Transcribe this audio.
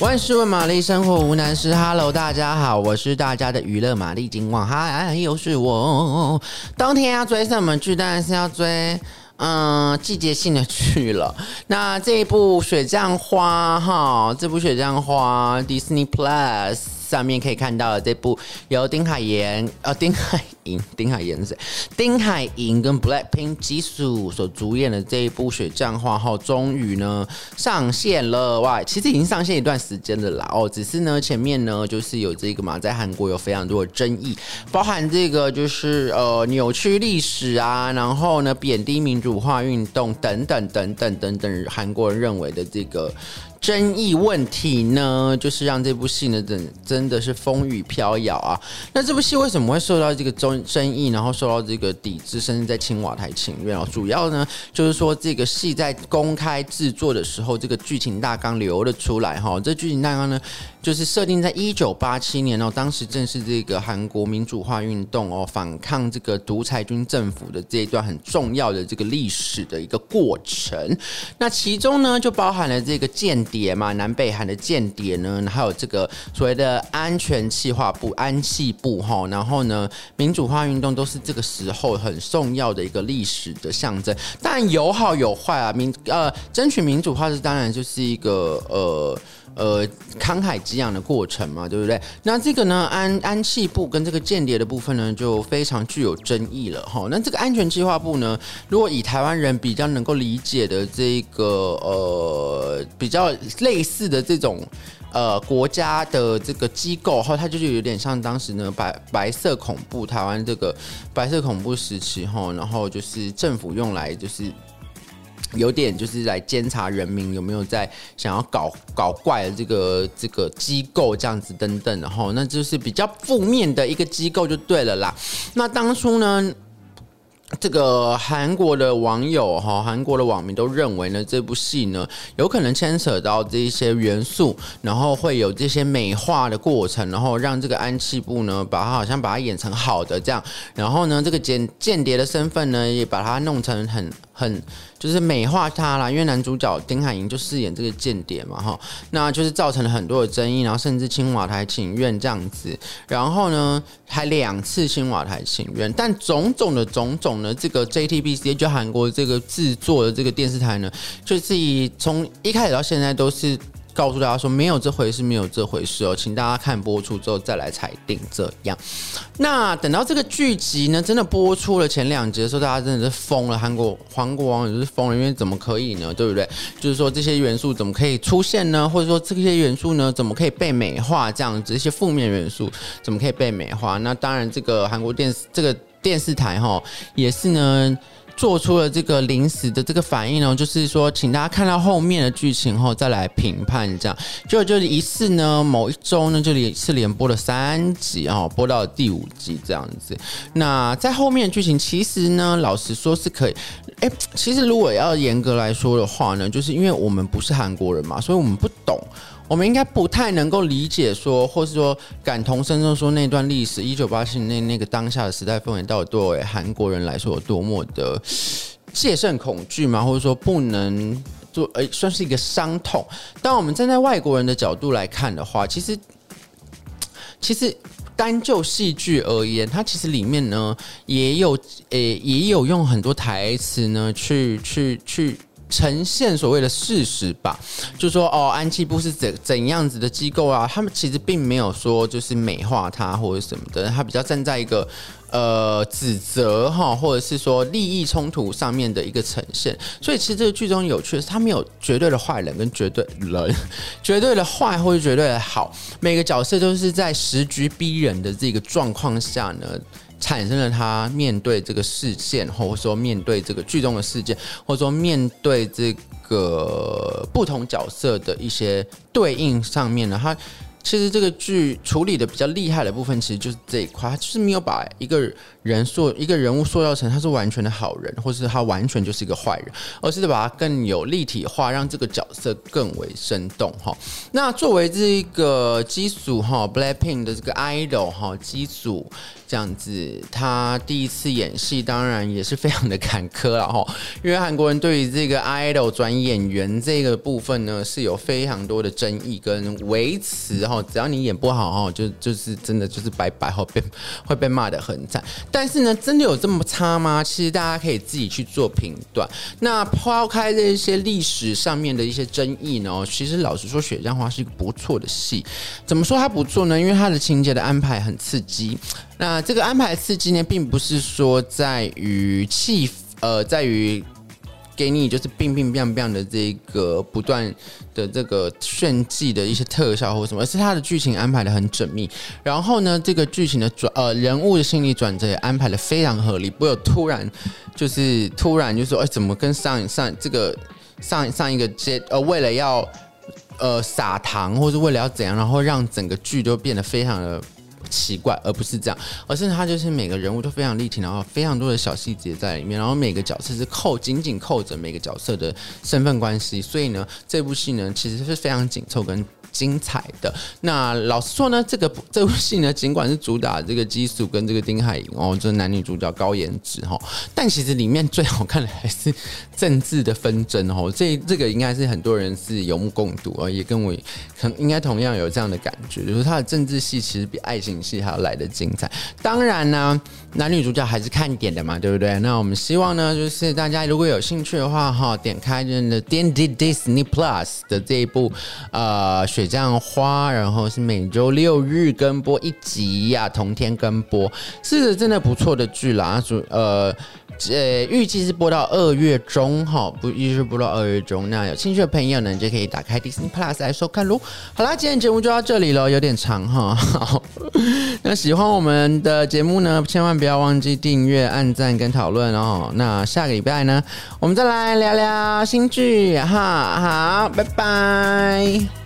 万事问玛丽，生活无难事。Hello，大家好，我是大家的娱乐玛丽金旺。嗨，又是我。冬天要追什么剧？当然是要追。嗯，季节性的剧了。那这一部《雪降花》哈，这部《雪降花》Disney Plus 上面可以看到的这部由丁海寅呃丁海寅 丁海寅是谁？丁海寅跟 Blackpink Jisoo 所主演的这一部《雪降花》后，终于呢上线了哇！其实已经上线一段时间了啦哦，只是呢前面呢就是有这个嘛，在韩国有非常多的争议，包含这个就是呃扭曲历史啊，然后呢贬低民主化运动等等等等等等，韩国人认为的这个。争议问题呢，就是让这部戏呢，真真的是风雨飘摇啊。那这部戏为什么会受到这个争争议，然后受到这个抵制，甚至在青瓦台请愿哦？主要呢，就是说这个戏在公开制作的时候，这个剧情大纲流了出来哈。这剧情大纲呢，就是设定在一九八七年哦，当时正是这个韩国民主化运动哦，反抗这个独裁军政府的这一段很重要的这个历史的一个过程。那其中呢，就包含了这个间谍嘛，南北韩的间谍呢，还有这个所谓的安全企划部、安企部哈，然后呢，民主化运动都是这个时候很重要的一个历史的象征。但有好有坏啊，民呃，争取民主化是当然就是一个呃。呃，慷慨激昂的过程嘛，对不对？那这个呢，安安企部跟这个间谍的部分呢，就非常具有争议了哈。那这个安全计划部呢，如果以台湾人比较能够理解的这个呃比较类似的这种呃国家的这个机构哈，它就是有点像当时呢白白色恐怖台湾这个白色恐怖时期哈，然后就是政府用来就是。有点就是来监察人民有没有在想要搞搞怪的这个这个机构这样子等等，然后那就是比较负面的一个机构就对了啦。那当初呢，这个韩国的网友哈，韩国的网民都认为呢，这部戏呢有可能牵扯到这一些元素，然后会有这些美化的过程，然后让这个安气部呢把它好像把它演成好的这样，然后呢这个间间谍的身份呢也把它弄成很。很就是美化他啦，因为男主角丁海寅就饰演这个间谍嘛，哈，那就是造成了很多的争议，然后甚至青瓦台请愿这样子，然后呢还两次青瓦台请愿，但种种的种种的，这个 JTBC 就韩国这个制作的这个电视台呢，就是以从一开始到现在都是。告诉大家说没有这回事，没有这回事哦，请大家看播出之后再来裁定这样。那等到这个剧集呢，真的播出了前两集的时候，大家真的是疯了，韩国韩国网友是疯了，因为怎么可以呢？对不对？就是说这些元素怎么可以出现呢？或者说这些元素呢，怎么可以被美化？这样子一些负面元素怎么可以被美化？那当然，这个韩国电视这个电视台哈也是呢。做出了这个临时的这个反应呢，就是说，请大家看到后面的剧情后再来评判。这样，就就是一次呢，某一周呢，这里是连播了三集啊，播到第五集这样子。那在后面的剧情，其实呢，老实说是可以。哎，其实如果要严格来说的话呢，就是因为我们不是韩国人嘛，所以我们不懂。我们应该不太能够理解说，或是说感同身受说那段历史，一九八七年那那个当下的时代氛围，到底对韩国人来说有多么的戒慎恐惧吗？或者说不能做，诶，算是一个伤痛。当我们站在外国人的角度来看的话，其实其实单就戏剧而言，它其实里面呢也有诶也有用很多台词呢去去去。呈现所谓的事实吧，就说哦，安企部是怎怎样子的机构啊？他们其实并没有说就是美化它或者什么的，他比较站在一个呃指责哈，或者是说利益冲突上面的一个呈现。所以其实这个剧中有趣的是，他没有绝对的坏人跟绝对人，绝对的坏或者绝对的好，每个角色都是在时局逼人的这个状况下呢。产生了他面对这个事件，或者说面对这个剧中的事件，或者说面对这个不同角色的一些对应上面呢，他其实这个剧处理的比较厉害的部分，其实就是这一块，他就是没有把一个人塑一个人物塑造成他是完全的好人，或是他完全就是一个坏人，而是把他更有立体化，让这个角色更为生动哈。那作为这个基组哈，Blackpink 的这个 idol 哈，基组这样子，他第一次演戏，当然也是非常的坎坷了哈，因为韩国人对于这个 idol 转演员这个部分呢，是有非常多的争议跟维持哈，只要你演不好哈，就就是真的就是拜拜哈，被会被骂得很惨。但是呢，真的有这么差吗？其实大家可以自己去做评断。那抛开这些历史上面的一些争议呢，其实老实说，《雪降花》是一个不错的戏。怎么说它不错呢？因为它的情节的安排很刺激。那这个安排刺激呢，并不是说在于气，呃，在于。给你就是冰冰冰冰的这个不断的这个炫技的一些特效或什么，而是它的剧情安排的很缜密。然后呢，这个剧情的转呃人物的心理转折也安排的非常合理，不有突然就是突然就说哎怎么跟上上这个上上一个阶呃为了要呃撒糖或者为了要怎样，然后让整个剧都变得非常的。奇怪，而不是这样，而是他就是每个人物都非常立体，然后非常多的小细节在里面，然后每个角色是扣紧紧扣着每个角色的身份关系，所以呢，这部戏呢其实是非常紧凑跟精彩的。那老实说呢，这个这部戏呢，尽管是主打这个激素跟这个丁海寅哦，这男女主角高颜值哈，但其实里面最好看的还是政治的纷争哦。这这个应该是很多人是有目共睹啊，也跟我可能应该同样有这样的感觉，就是他的政治戏其实比爱情戏还要来得精彩。当然呢，男女主角还是看点的嘛，对不对？那我们希望呢，就是大家如果有兴趣的话哈，点开真的 Disney Plus 的这一部呃选雪降花，然后是每周六日更播一集呀，同天更播，是个真的不错的剧啦。主呃呃，预计是播到二月中哈，不一直播到二月中。那有兴趣的朋友呢，就可以打开 Disney Plus 来收看喽。好啦，今天节目就到这里了，有点长哈。好，那喜欢我们的节目呢，千万不要忘记订阅、按赞跟讨论哦。那下个礼拜呢，我们再来聊聊新剧哈。好，拜拜。